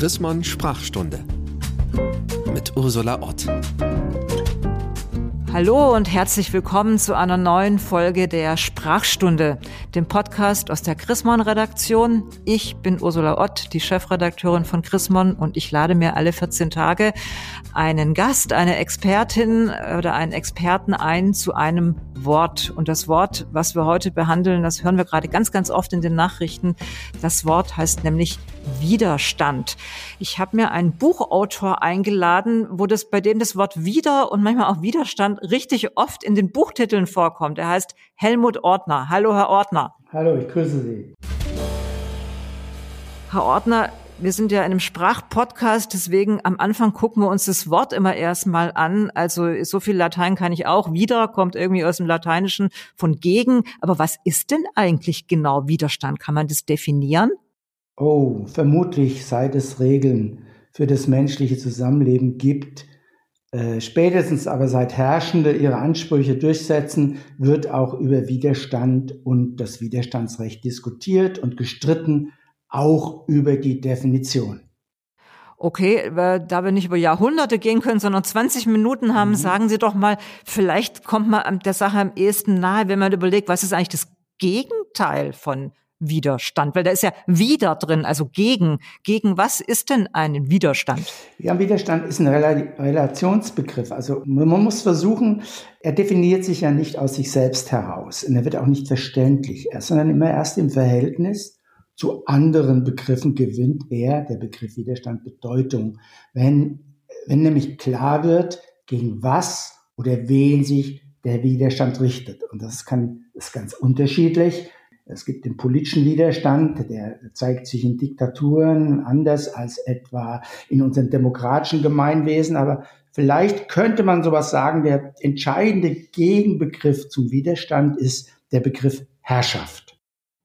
Chrismon Sprachstunde mit Ursula Ott. Hallo und herzlich willkommen zu einer neuen Folge der Sprachstunde, dem Podcast aus der Chrismon Redaktion. Ich bin Ursula Ott, die Chefredakteurin von Chrismon und ich lade mir alle 14 Tage einen Gast, eine Expertin oder einen Experten ein zu einem Wort. Und das Wort, was wir heute behandeln, das hören wir gerade ganz, ganz oft in den Nachrichten. Das Wort heißt nämlich Widerstand. Ich habe mir einen Buchautor eingeladen, wo das bei dem das Wort Wider und manchmal auch Widerstand richtig oft in den Buchtiteln vorkommt. Er heißt Helmut Ordner. Hallo, Herr Ordner. Hallo, ich grüße Sie. Herr Ordner, wir sind ja in einem Sprachpodcast, deswegen am Anfang gucken wir uns das Wort immer erstmal an. Also so viel Latein kann ich auch. Wieder kommt irgendwie aus dem Lateinischen von gegen. Aber was ist denn eigentlich genau Widerstand? Kann man das definieren? Oh, vermutlich seit es Regeln für das menschliche Zusammenleben gibt, äh, spätestens aber seit Herrschende ihre Ansprüche durchsetzen, wird auch über Widerstand und das Widerstandsrecht diskutiert und gestritten auch über die Definition. Okay, da wir nicht über Jahrhunderte gehen können, sondern 20 Minuten haben, mhm. sagen Sie doch mal, vielleicht kommt man der Sache am ehesten nahe, wenn man überlegt, was ist eigentlich das Gegenteil von Widerstand? Weil da ist ja wieder drin, also gegen. Gegen was ist denn ein Widerstand? Ja, Widerstand ist ein Relationsbegriff. Also man muss versuchen, er definiert sich ja nicht aus sich selbst heraus und er wird auch nicht verständlich, sondern immer erst im Verhältnis zu anderen Begriffen gewinnt er, der Begriff Widerstand, Bedeutung. Wenn, wenn nämlich klar wird, gegen was oder wen sich der Widerstand richtet. Und das kann, ist ganz unterschiedlich. Es gibt den politischen Widerstand, der zeigt sich in Diktaturen anders als etwa in unseren demokratischen Gemeinwesen. Aber vielleicht könnte man sowas sagen, der entscheidende Gegenbegriff zum Widerstand ist der Begriff Herrschaft.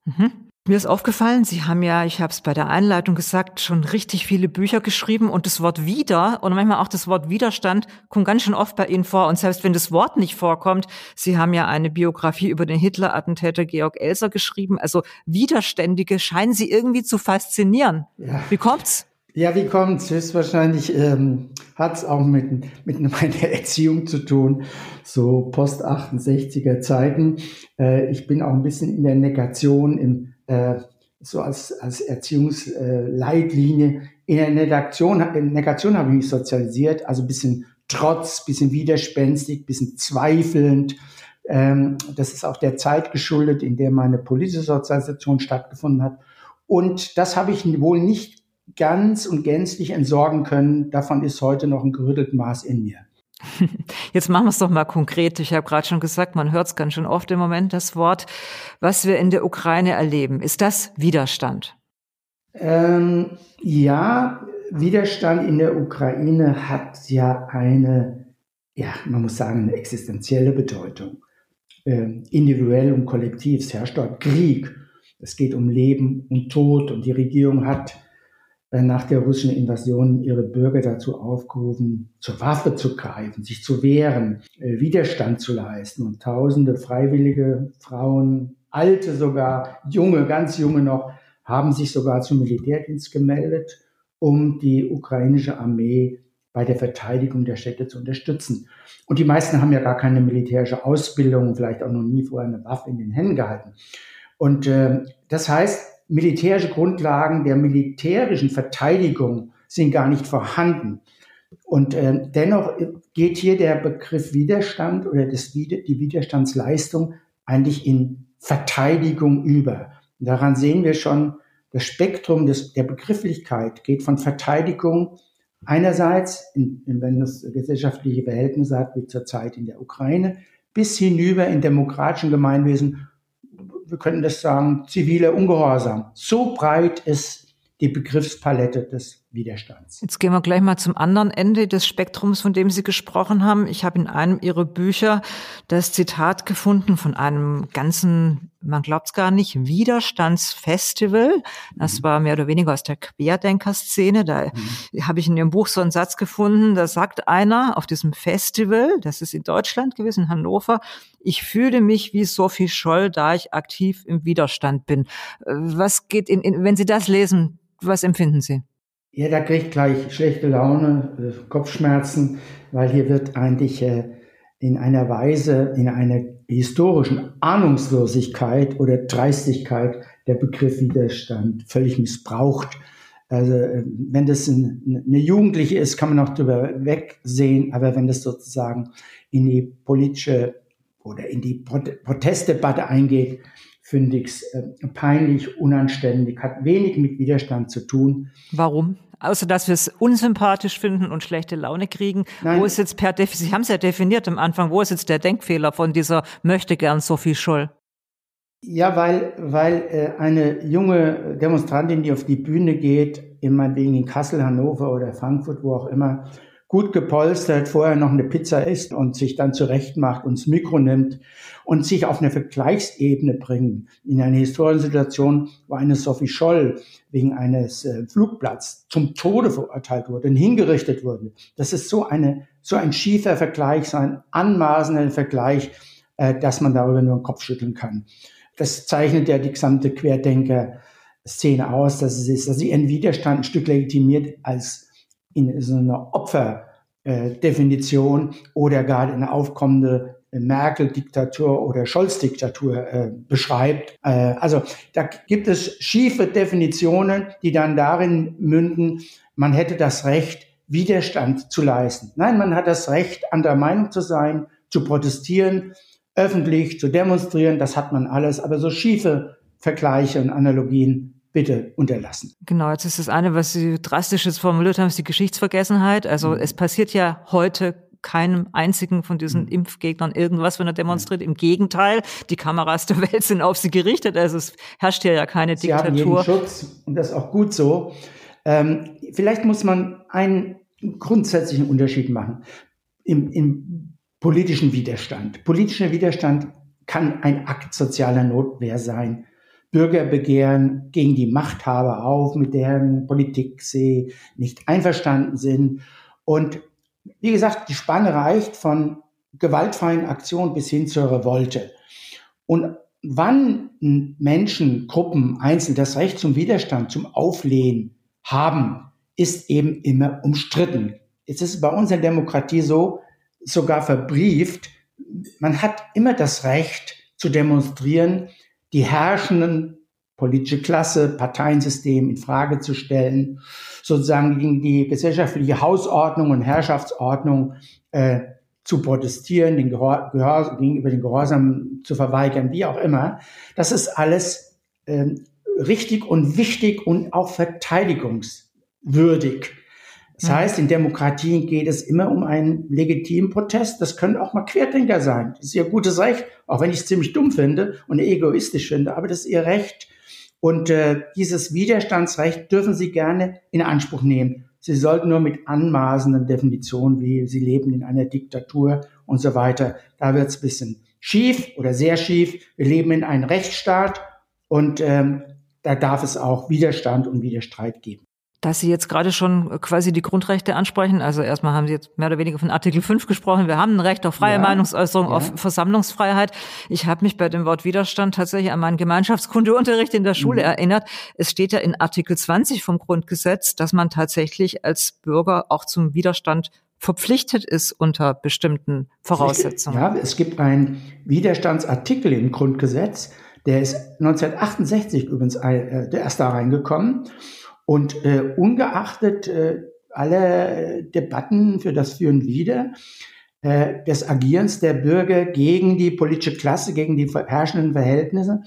Mhm. Mir ist aufgefallen, Sie haben ja, ich habe es bei der Einleitung gesagt, schon richtig viele Bücher geschrieben und das Wort wieder und manchmal auch das Wort Widerstand kommt ganz schön oft bei Ihnen vor. Und selbst wenn das Wort nicht vorkommt, Sie haben ja eine Biografie über den Hitler-Attentäter Georg Elser geschrieben. Also Widerständige scheinen Sie irgendwie zu faszinieren. Ja. Wie kommt's? Ja, wie kommt's? Höchstwahrscheinlich ähm, hat's auch mit, mit meiner Erziehung zu tun, so Post-68er Zeiten. Äh, ich bin auch ein bisschen in der Negation im äh, so als, als Erziehungsleitlinie. In der Negation, in Negation habe ich mich sozialisiert, also bisschen Trotz, bisschen widerspenstig, bisschen zweifelnd. Ähm, das ist auch der Zeit geschuldet, in der meine politische Sozialisation stattgefunden hat. Und das habe ich wohl nicht ganz und gänzlich entsorgen können. Davon ist heute noch ein gerüttelt Maß in mir. Jetzt machen wir es doch mal konkret. Ich habe gerade schon gesagt, man hört es ganz schön oft im Moment das Wort, was wir in der Ukraine erleben. Ist das Widerstand? Ähm, ja, Widerstand in der Ukraine hat ja eine, ja, man muss sagen, eine existenzielle Bedeutung. Ähm, individuell und kollektiv. Herrscht dort Krieg. Es geht um Leben und Tod und die Regierung hat nach der russischen Invasion ihre Bürger dazu aufgerufen, zur Waffe zu greifen, sich zu wehren, äh, Widerstand zu leisten. Und tausende freiwillige Frauen, alte sogar, junge, ganz junge noch, haben sich sogar zum Militärdienst gemeldet, um die ukrainische Armee bei der Verteidigung der Städte zu unterstützen. Und die meisten haben ja gar keine militärische Ausbildung, vielleicht auch noch nie vorher eine Waffe in den Händen gehalten. Und äh, das heißt, militärische Grundlagen der militärischen Verteidigung sind gar nicht vorhanden. Und äh, dennoch geht hier der Begriff Widerstand oder das, die Widerstandsleistung eigentlich in Verteidigung über. Daran sehen wir schon, das Spektrum des, der Begrifflichkeit geht von Verteidigung einerseits, in, in, wenn es gesellschaftliche Verhältnisse hat, wie zurzeit in der Ukraine, bis hinüber in demokratischen Gemeinwesen wir können das sagen, ziviler Ungehorsam. So breit ist die Begriffspalette des Widerstands. Jetzt gehen wir gleich mal zum anderen Ende des Spektrums, von dem Sie gesprochen haben. Ich habe in einem Ihrer Bücher das Zitat gefunden von einem ganzen, man glaubt es gar nicht, Widerstandsfestival. Das mhm. war mehr oder weniger aus der Querdenkerszene. Da mhm. habe ich in Ihrem Buch so einen Satz gefunden, da sagt einer auf diesem Festival, das ist in Deutschland gewesen, in Hannover, ich fühle mich wie Sophie Scholl, da ich aktiv im Widerstand bin. Was geht in, in wenn Sie das lesen, was empfinden Sie? Ja, da kriege ich gleich schlechte Laune, äh, Kopfschmerzen, weil hier wird eigentlich äh, in einer Weise, in einer historischen Ahnungslosigkeit oder Dreistigkeit der Begriff Widerstand völlig missbraucht. Also äh, wenn das eine Jugendliche ist, kann man noch drüber wegsehen, aber wenn das sozusagen in die politische oder in die Protestdebatte eingeht, es äh, peinlich, unanständig, hat wenig mit Widerstand zu tun. Warum? Außer dass wir es unsympathisch finden und schlechte Laune kriegen. Nein. Wo ist jetzt per Definition, Sie haben es ja definiert am Anfang, wo ist jetzt der Denkfehler von dieser möchte gern Sophie Scholl? Ja, weil, weil äh, eine junge Demonstrantin, die auf die Bühne geht, immer wegen in Kassel, Hannover oder Frankfurt, wo auch immer, gut gepolstert, vorher noch eine Pizza isst und sich dann zurecht macht und das Mikro nimmt und sich auf eine Vergleichsebene bringen. In einer historischen Situation, wo eine Sophie Scholl wegen eines äh, Flugplatz zum Tode verurteilt wurde und hingerichtet wurde. Das ist so eine, so ein schiefer Vergleich, so ein anmaßender Vergleich, äh, dass man darüber nur den Kopf schütteln kann. Das zeichnet ja die gesamte Querdenker-Szene aus, dass es ist, dass sie ihren Widerstand ein Stück legitimiert als in so einer Opferdefinition oder gar eine aufkommende Merkel-Diktatur oder Scholz-Diktatur äh, beschreibt. Äh, also da gibt es schiefe Definitionen, die dann darin münden, man hätte das Recht, Widerstand zu leisten. Nein, man hat das Recht, anderer Meinung zu sein, zu protestieren, öffentlich zu demonstrieren, das hat man alles. Aber so schiefe Vergleiche und Analogien bitte unterlassen. Genau, jetzt ist das eine, was Sie drastisches formuliert haben, ist die Geschichtsvergessenheit. Also mhm. es passiert ja heute keinem einzigen von diesen mhm. Impfgegnern irgendwas, wenn er demonstriert. Im Gegenteil, die Kameras der Welt sind auf sie gerichtet. Also es herrscht hier ja keine sie Diktatur. Haben jeden Schutz und das ist auch gut so. Ähm, vielleicht muss man einen grundsätzlichen Unterschied machen im, im politischen Widerstand. Politischer Widerstand kann ein Akt sozialer Notwehr sein Bürger begehren gegen die Machthaber auf, mit deren Politik sie nicht einverstanden sind. Und wie gesagt, die Spanne reicht von gewaltfreien Aktionen bis hin zur Revolte. Und wann Menschen, Gruppen, Einzelne das Recht zum Widerstand, zum Auflehnen haben, ist eben immer umstritten. Jetzt ist es bei uns in der Demokratie so, sogar verbrieft, man hat immer das Recht zu demonstrieren, die herrschenden politische Klasse, Parteiensystem in Frage zu stellen, sozusagen gegen die gesellschaftliche Hausordnung und Herrschaftsordnung äh, zu protestieren, den Gehör, Gehör, gegenüber den Gehorsam zu verweigern, wie auch immer. Das ist alles äh, richtig und wichtig und auch verteidigungswürdig. Das mhm. heißt, in Demokratien geht es immer um einen legitimen Protest. Das können auch mal Querdenker sein. Das ist ihr gutes Recht, auch wenn ich es ziemlich dumm finde und egoistisch finde, aber das ist ihr Recht. Und äh, dieses Widerstandsrecht dürfen Sie gerne in Anspruch nehmen. Sie sollten nur mit anmaßenden Definitionen, wie Sie leben in einer Diktatur und so weiter. Da wird es ein bisschen schief oder sehr schief. Wir leben in einem Rechtsstaat und ähm, da darf es auch Widerstand und Widerstreit geben dass Sie jetzt gerade schon quasi die Grundrechte ansprechen. Also erstmal haben Sie jetzt mehr oder weniger von Artikel 5 gesprochen. Wir haben ein Recht auf freie ja, Meinungsäußerung, ja. auf Versammlungsfreiheit. Ich habe mich bei dem Wort Widerstand tatsächlich an meinen Gemeinschaftskundeunterricht in der Schule mhm. erinnert. Es steht ja in Artikel 20 vom Grundgesetz, dass man tatsächlich als Bürger auch zum Widerstand verpflichtet ist unter bestimmten Voraussetzungen. Ja, es gibt einen Widerstandsartikel im Grundgesetz, der ist 1968 übrigens äh, der erste da reingekommen. Und äh, ungeachtet äh, aller Debatten für das Für und Wider, äh, des Agierens der Bürger gegen die politische Klasse, gegen die herrschenden Verhältnisse,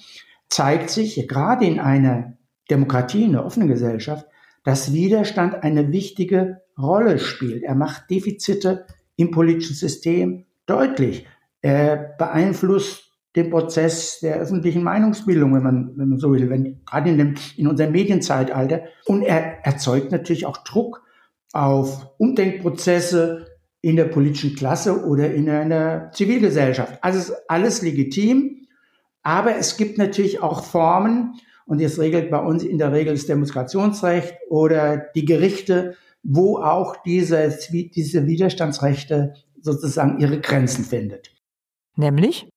zeigt sich gerade in einer Demokratie, in einer offenen Gesellschaft, dass Widerstand eine wichtige Rolle spielt. Er macht Defizite im politischen System deutlich. Er beeinflusst den Prozess der öffentlichen Meinungsbildung, wenn man, wenn man so will, wenn, gerade in, dem, in unserem Medienzeitalter. Und er erzeugt natürlich auch Druck auf Umdenkprozesse in der politischen Klasse oder in einer Zivilgesellschaft. Also ist alles legitim, aber es gibt natürlich auch Formen, und das regelt bei uns in der Regel das Demonstrationsrecht oder die Gerichte, wo auch diese, diese Widerstandsrechte sozusagen ihre Grenzen findet. Nämlich?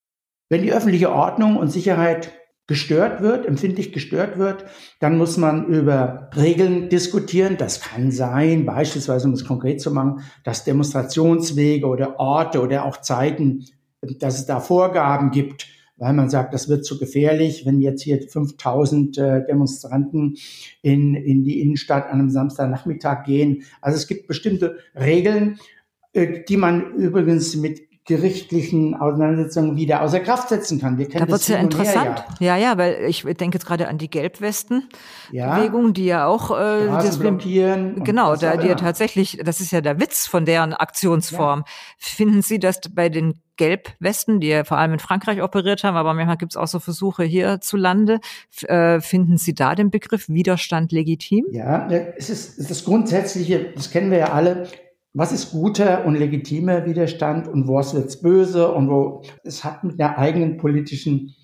Wenn die öffentliche Ordnung und Sicherheit gestört wird, empfindlich gestört wird, dann muss man über Regeln diskutieren. Das kann sein, beispielsweise, um es konkret zu machen, dass Demonstrationswege oder Orte oder auch Zeiten, dass es da Vorgaben gibt, weil man sagt, das wird zu gefährlich, wenn jetzt hier 5000 äh, Demonstranten in, in die Innenstadt an einem Samstagnachmittag gehen. Also es gibt bestimmte Regeln, äh, die man übrigens mit gerichtlichen Auseinandersetzungen wieder außer Kraft setzen kann. Wir kennen da wird ja interessant. Ja. ja, ja, weil ich denke jetzt gerade an die Gelbwesten-Bewegung, ja. die ja auch äh, das blockieren. Genau, da die ja tatsächlich, das ist ja der Witz von deren Aktionsform. Ja. Finden Sie, dass bei den Gelbwesten, die ja vor allem in Frankreich operiert haben, aber manchmal gibt es auch so Versuche hierzulande. Äh, finden Sie da den Begriff Widerstand legitim? Ja, es ist das Grundsätzliche, das kennen wir ja alle was ist guter und legitimer Widerstand und was wird's böse und wo es hat mit der eigenen politischen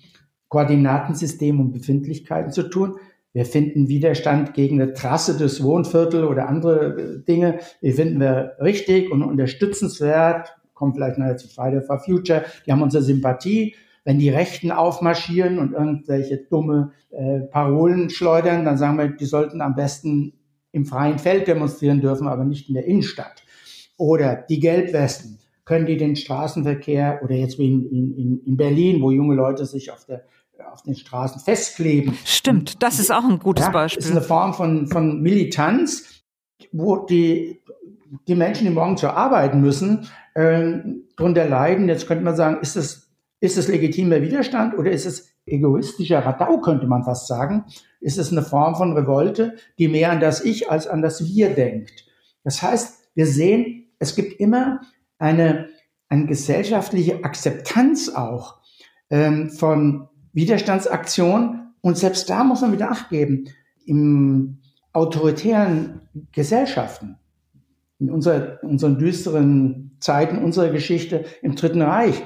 Koordinatensystem und Befindlichkeiten zu tun. Wir finden Widerstand gegen eine Trasse des Wohnviertel oder andere äh, Dinge, die finden wir richtig und unterstützenswert. Kommt vielleicht nachher zu Friday for Future. Die haben unsere Sympathie. Wenn die Rechten aufmarschieren und irgendwelche dumme äh, Parolen schleudern, dann sagen wir, die sollten am besten im freien Feld demonstrieren dürfen, aber nicht in der Innenstadt. Oder die Gelbwesten, können die den Straßenverkehr oder jetzt wie in, in, in Berlin, wo junge Leute sich auf, der, auf den Straßen festkleben. Stimmt, das ist auch ein gutes ja, Beispiel. Das ist eine Form von, von Militanz, wo die, die Menschen, die morgen zur Arbeit müssen, äh, darunter leiden. Jetzt könnte man sagen, ist es, ist es legitimer Widerstand oder ist es egoistischer Radau, könnte man fast sagen? Ist es eine Form von Revolte, die mehr an das Ich als an das Wir denkt? Das heißt, wir sehen, es gibt immer eine, eine gesellschaftliche Akzeptanz auch ähm, von Widerstandsaktionen. Und selbst da muss man wieder Acht geben. In autoritären Gesellschaften, in unserer, unseren düsteren Zeiten unserer Geschichte im Dritten Reich,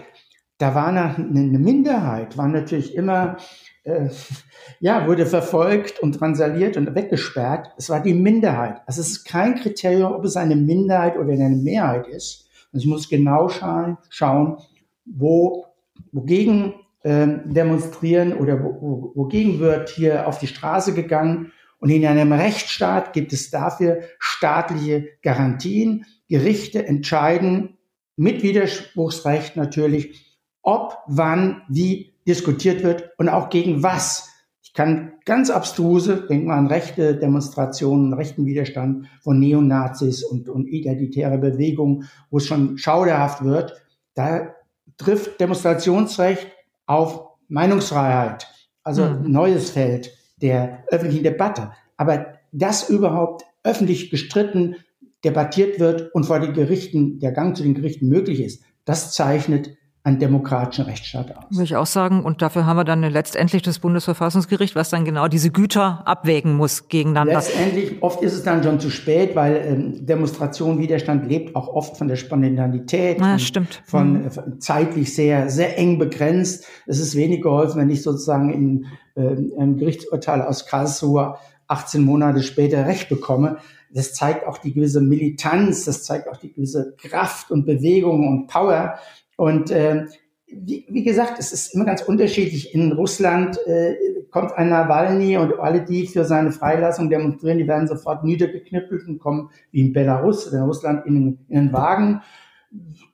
da war eine, eine Minderheit, war natürlich immer äh, ja, wurde verfolgt und transaliert und weggesperrt. Es war die Minderheit. Also es ist kein Kriterium, ob es eine Minderheit oder eine Mehrheit ist. Also ich muss genau schauen, schauen wo, wogegen äh, demonstrieren oder wo, wo, wogegen wird hier auf die Straße gegangen. Und in einem Rechtsstaat gibt es dafür staatliche Garantien. Gerichte entscheiden mit Widerspruchsrecht natürlich, ob, wann, wie diskutiert wird und auch gegen was. Ich kann ganz abstruse, denken wir an rechte Demonstrationen, rechten Widerstand von Neonazis und, und identitäre Bewegungen, wo es schon schauderhaft wird. Da trifft Demonstrationsrecht auf Meinungsfreiheit, also mhm. neues Feld der öffentlichen Debatte. Aber dass überhaupt öffentlich gestritten, debattiert wird und vor den Gerichten, der Gang zu den Gerichten möglich ist, das zeichnet einen demokratischen Rechtsstaat aus. Würde ich auch sagen. Und dafür haben wir dann letztendlich das Bundesverfassungsgericht, was dann genau diese Güter abwägen muss gegeneinander. Letztendlich, oft ist es dann schon zu spät, weil ähm, Demonstration, Widerstand lebt auch oft von der Spontanität. Ja, stimmt. Von, mhm. zeitlich sehr, sehr eng begrenzt. Es ist wenig geholfen, wenn ich sozusagen in äh, ein Gerichtsurteil aus Karlsruhe 18 Monate später Recht bekomme. Das zeigt auch die gewisse Militanz, das zeigt auch die gewisse Kraft und Bewegung und Power, und äh, wie, wie gesagt, es ist immer ganz unterschiedlich. In Russland äh, kommt ein Nawalny und alle, die für seine Freilassung demonstrieren, die werden sofort niedergeknüppelt und kommen wie in Belarus oder in Russland in, in den Wagen.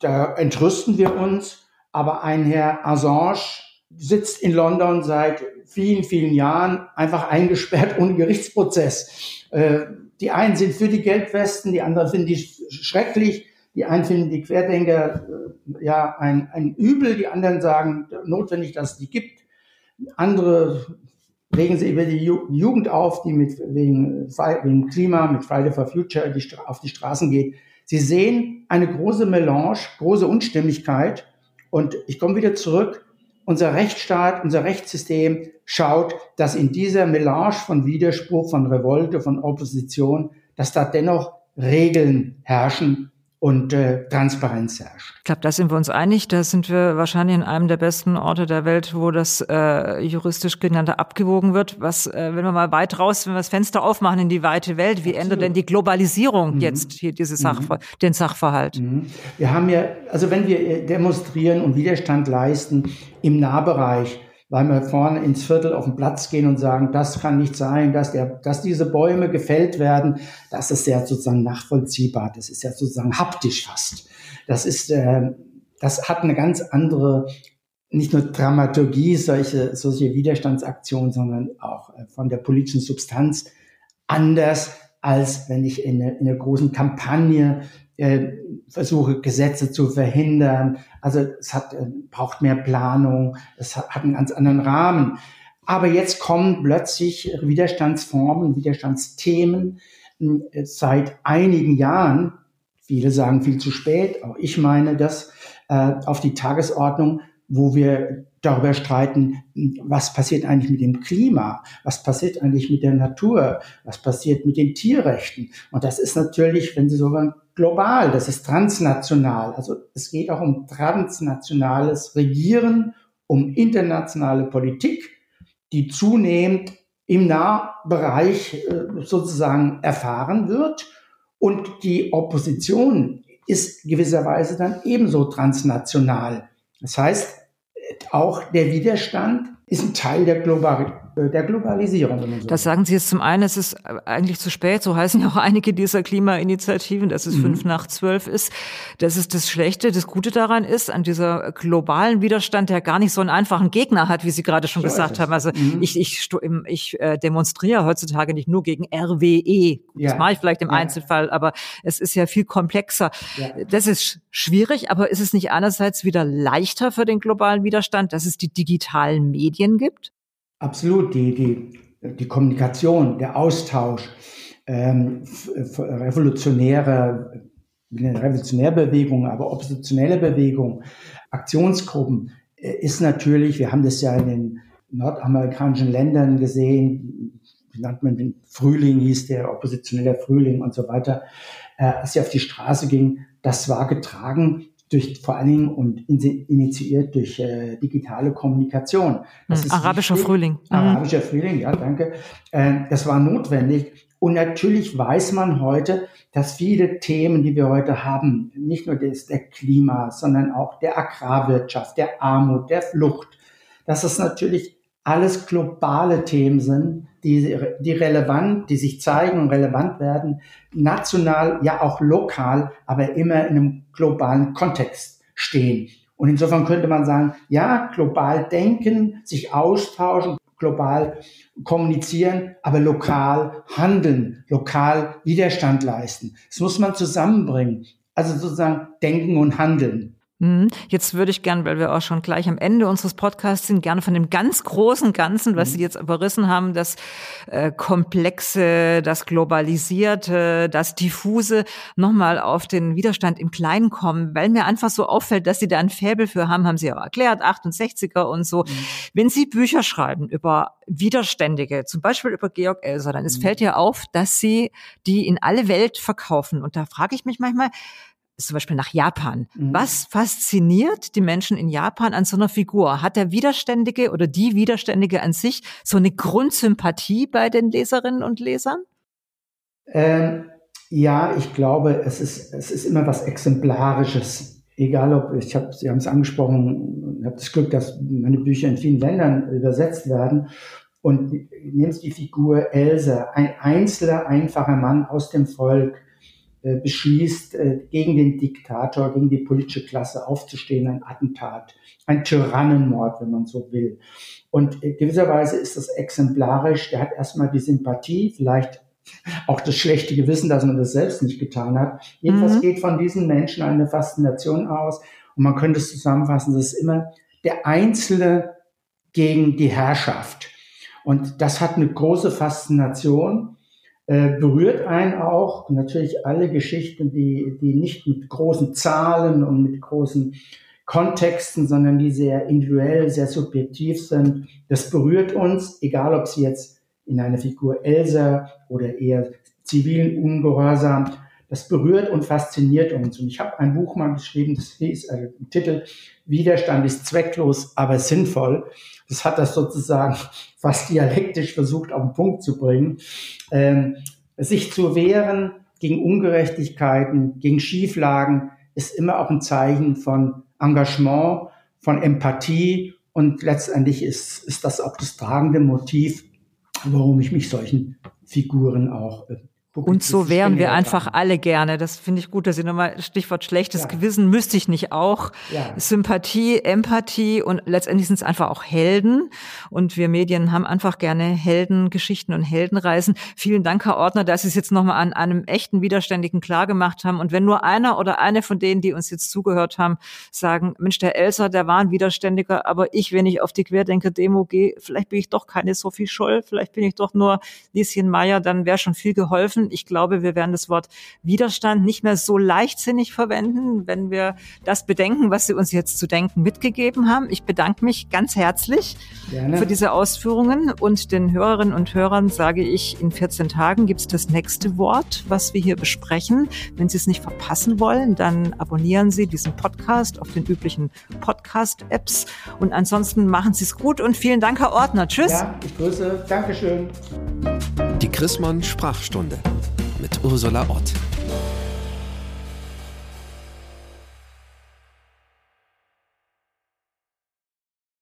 Da entrüsten wir uns. Aber ein Herr Assange sitzt in London seit vielen, vielen Jahren einfach eingesperrt ohne Gerichtsprozess. Äh, die einen sind für die Gelbwesten, die anderen finden die schrecklich. Die einen finden die Querdenker äh, ja ein, ein Übel, die anderen sagen notwendig, dass es die gibt. Andere regen sich über die Jugend auf, die mit, wegen, wegen Klima, mit Friday for Future die, auf die Straßen geht. Sie sehen eine große Melange, große Unstimmigkeit. Und ich komme wieder zurück. Unser Rechtsstaat, unser Rechtssystem schaut, dass in dieser Melange von Widerspruch, von Revolte, von Opposition, dass da dennoch Regeln herrschen, und äh, Transparenz herrscht. Ich glaube, da sind wir uns einig. Da sind wir wahrscheinlich in einem der besten Orte der Welt, wo das äh, juristisch gegeneinander abgewogen wird. Was, äh, wenn wir mal weit raus, wenn wir das Fenster aufmachen in die weite Welt, wie Absolut. ändert denn die Globalisierung mhm. jetzt hier diese Sachver mhm. den Sachverhalt? Mhm. Wir haben ja, also wenn wir äh, demonstrieren und Widerstand leisten im Nahbereich, weil wir vorne ins Viertel auf den Platz gehen und sagen, das kann nicht sein, dass, der, dass diese Bäume gefällt werden, das ist ja sozusagen nachvollziehbar, das ist ja sozusagen haptisch fast. Das ist, äh, das hat eine ganz andere, nicht nur Dramaturgie, solche, solche Widerstandsaktionen, sondern auch äh, von der politischen Substanz anders, als wenn ich in, eine, in einer großen Kampagne äh, versuche, Gesetze zu verhindern. Also es hat, äh, braucht mehr Planung, es hat, einen ganz anderen Rahmen. Aber jetzt kommen plötzlich Widerstandsformen, Widerstandsthemen äh, seit einigen Jahren. Viele sagen viel zu spät, auch ich meine das, äh, auf die Tagesordnung, wo wir darüber streiten, was passiert eigentlich mit dem Klima, was passiert eigentlich mit der Natur, was passiert mit den Tierrechten. Und das ist natürlich, wenn Sie so wollen, global, das ist transnational. Also es geht auch um transnationales Regieren, um internationale Politik, die zunehmend im Nahbereich äh, sozusagen erfahren wird. Und die Opposition ist gewisserweise dann ebenso transnational. Das heißt, auch der Widerstand ist ein Teil der, Global der Globalisierung. So das sagen Sie jetzt zum einen, es ist eigentlich zu spät, so heißen ja auch einige dieser Klimainitiativen, dass es mhm. fünf nach zwölf ist. Das ist das Schlechte. Das Gute daran ist, an dieser globalen Widerstand, der gar nicht so einen einfachen Gegner hat, wie Sie gerade schon so gesagt haben. Also mhm. ich, ich, ich äh, demonstriere heutzutage nicht nur gegen RWE. Ja. Das mache ich vielleicht im ja. Einzelfall, aber es ist ja viel komplexer. Ja. Das ist schwierig, aber ist es nicht einerseits wieder leichter für den globalen Widerstand, dass es die digitalen Medien gibt? Absolut, die, die, die Kommunikation, der Austausch, ähm, revolutionäre, Revolutionärbewegung, aber oppositionelle Bewegung, Aktionsgruppen, äh, ist natürlich, wir haben das ja in den nordamerikanischen Ländern gesehen, wie nennt man den Frühling, hieß der oppositionelle Frühling und so weiter, äh, als sie auf die Straße ging, das war getragen durch vor allen Dingen und initiiert durch äh, digitale Kommunikation. Das mhm, arabischer wichtig. Frühling. Mhm. Arabischer Frühling, ja, danke. Äh, das war notwendig. Und natürlich weiß man heute, dass viele Themen, die wir heute haben, nicht nur das der Klima, sondern auch der Agrarwirtschaft, der Armut, der Flucht, dass es natürlich alles globale Themen sind, die, die relevant, die sich zeigen und relevant werden, national, ja auch lokal, aber immer in einem globalen Kontext stehen. Und insofern könnte man sagen, ja, global denken, sich austauschen, global kommunizieren, aber lokal handeln, lokal Widerstand leisten. Das muss man zusammenbringen. Also sozusagen denken und handeln. Mhm. Jetzt würde ich gern, weil wir auch schon gleich am Ende unseres Podcasts sind, gerne von dem ganz großen Ganzen, was mhm. Sie jetzt überrissen haben, das äh, Komplexe, das Globalisierte, das Diffuse, nochmal auf den Widerstand im Kleinen kommen, weil mir einfach so auffällt, dass Sie da ein Fäbel für haben, haben Sie auch erklärt, 68er und so. Mhm. Wenn Sie Bücher schreiben über Widerständige, zum Beispiel über Georg Elser, dann es mhm. fällt ja auf, dass Sie die in alle Welt verkaufen. Und da frage ich mich manchmal, zum Beispiel nach Japan. Mhm. Was fasziniert die Menschen in Japan an so einer Figur? Hat der Widerständige oder die Widerständige an sich so eine Grundsympathie bei den Leserinnen und Lesern? Ähm, ja, ich glaube, es ist, es ist immer was Exemplarisches. Egal ob, ich habe, Sie haben es angesprochen, ich habe das Glück, dass meine Bücher in vielen Ländern übersetzt werden. Und nehmen Sie die Figur Else, ein einzelner, einfacher Mann aus dem Volk, beschließt, äh, gegen den Diktator, gegen die politische Klasse aufzustehen, ein Attentat, ein Tyrannenmord, wenn man so will. Und gewisserweise ist das exemplarisch. Der hat erstmal die Sympathie, vielleicht auch das schlechte Gewissen, dass man das selbst nicht getan hat. Jedenfalls mhm. geht von diesen Menschen eine Faszination aus. Und man könnte es zusammenfassen, das ist immer der Einzelne gegen die Herrschaft. Und das hat eine große Faszination. Äh, berührt einen auch natürlich alle Geschichten, die, die nicht mit großen Zahlen und mit großen Kontexten, sondern die sehr individuell, sehr subjektiv sind. Das berührt uns, egal ob sie jetzt in einer Figur Elsa oder eher zivilen Ungehorsam, das berührt und fasziniert uns. Und ich habe ein Buch mal geschrieben, das hieß, also Titel, Widerstand ist zwecklos, aber sinnvoll. Das hat das sozusagen fast dialektisch versucht auf den Punkt zu bringen. Ähm, sich zu wehren gegen Ungerechtigkeiten, gegen Schieflagen, ist immer auch ein Zeichen von Engagement, von Empathie Und letztendlich ist, ist das auch das tragende Motiv, warum ich mich solchen Figuren auch äh, und so wären wir einfach haben. alle gerne. Das finde ich gut, dass Sie nochmal Stichwort schlechtes ja. Gewissen müsste ich nicht auch. Ja. Sympathie, Empathie und letztendlich sind es einfach auch Helden. Und wir Medien haben einfach gerne Heldengeschichten und Heldenreisen. Vielen Dank, Herr Ordner, dass Sie es jetzt nochmal an einem echten Widerständigen klargemacht haben. Und wenn nur einer oder eine von denen, die uns jetzt zugehört haben, sagen, Mensch, der Elser, der war ein Widerständiger, aber ich, wenn ich auf die Querdenker-Demo gehe, vielleicht bin ich doch keine Sophie Scholl, vielleicht bin ich doch nur Lieschen Meyer, dann wäre schon viel geholfen. Ich glaube, wir werden das Wort Widerstand nicht mehr so leichtsinnig verwenden, wenn wir das bedenken, was Sie uns jetzt zu denken mitgegeben haben. Ich bedanke mich ganz herzlich Gerne. für diese Ausführungen und den Hörerinnen und Hörern sage ich, in 14 Tagen gibt es das nächste Wort, was wir hier besprechen. Wenn Sie es nicht verpassen wollen, dann abonnieren Sie diesen Podcast auf den üblichen Podcast-Apps und ansonsten machen Sie es gut und vielen Dank, Herr Ordner. Tschüss. Ja, ich grüße. Dankeschön. Die Chrismon Sprachstunde mit Ursula Ott.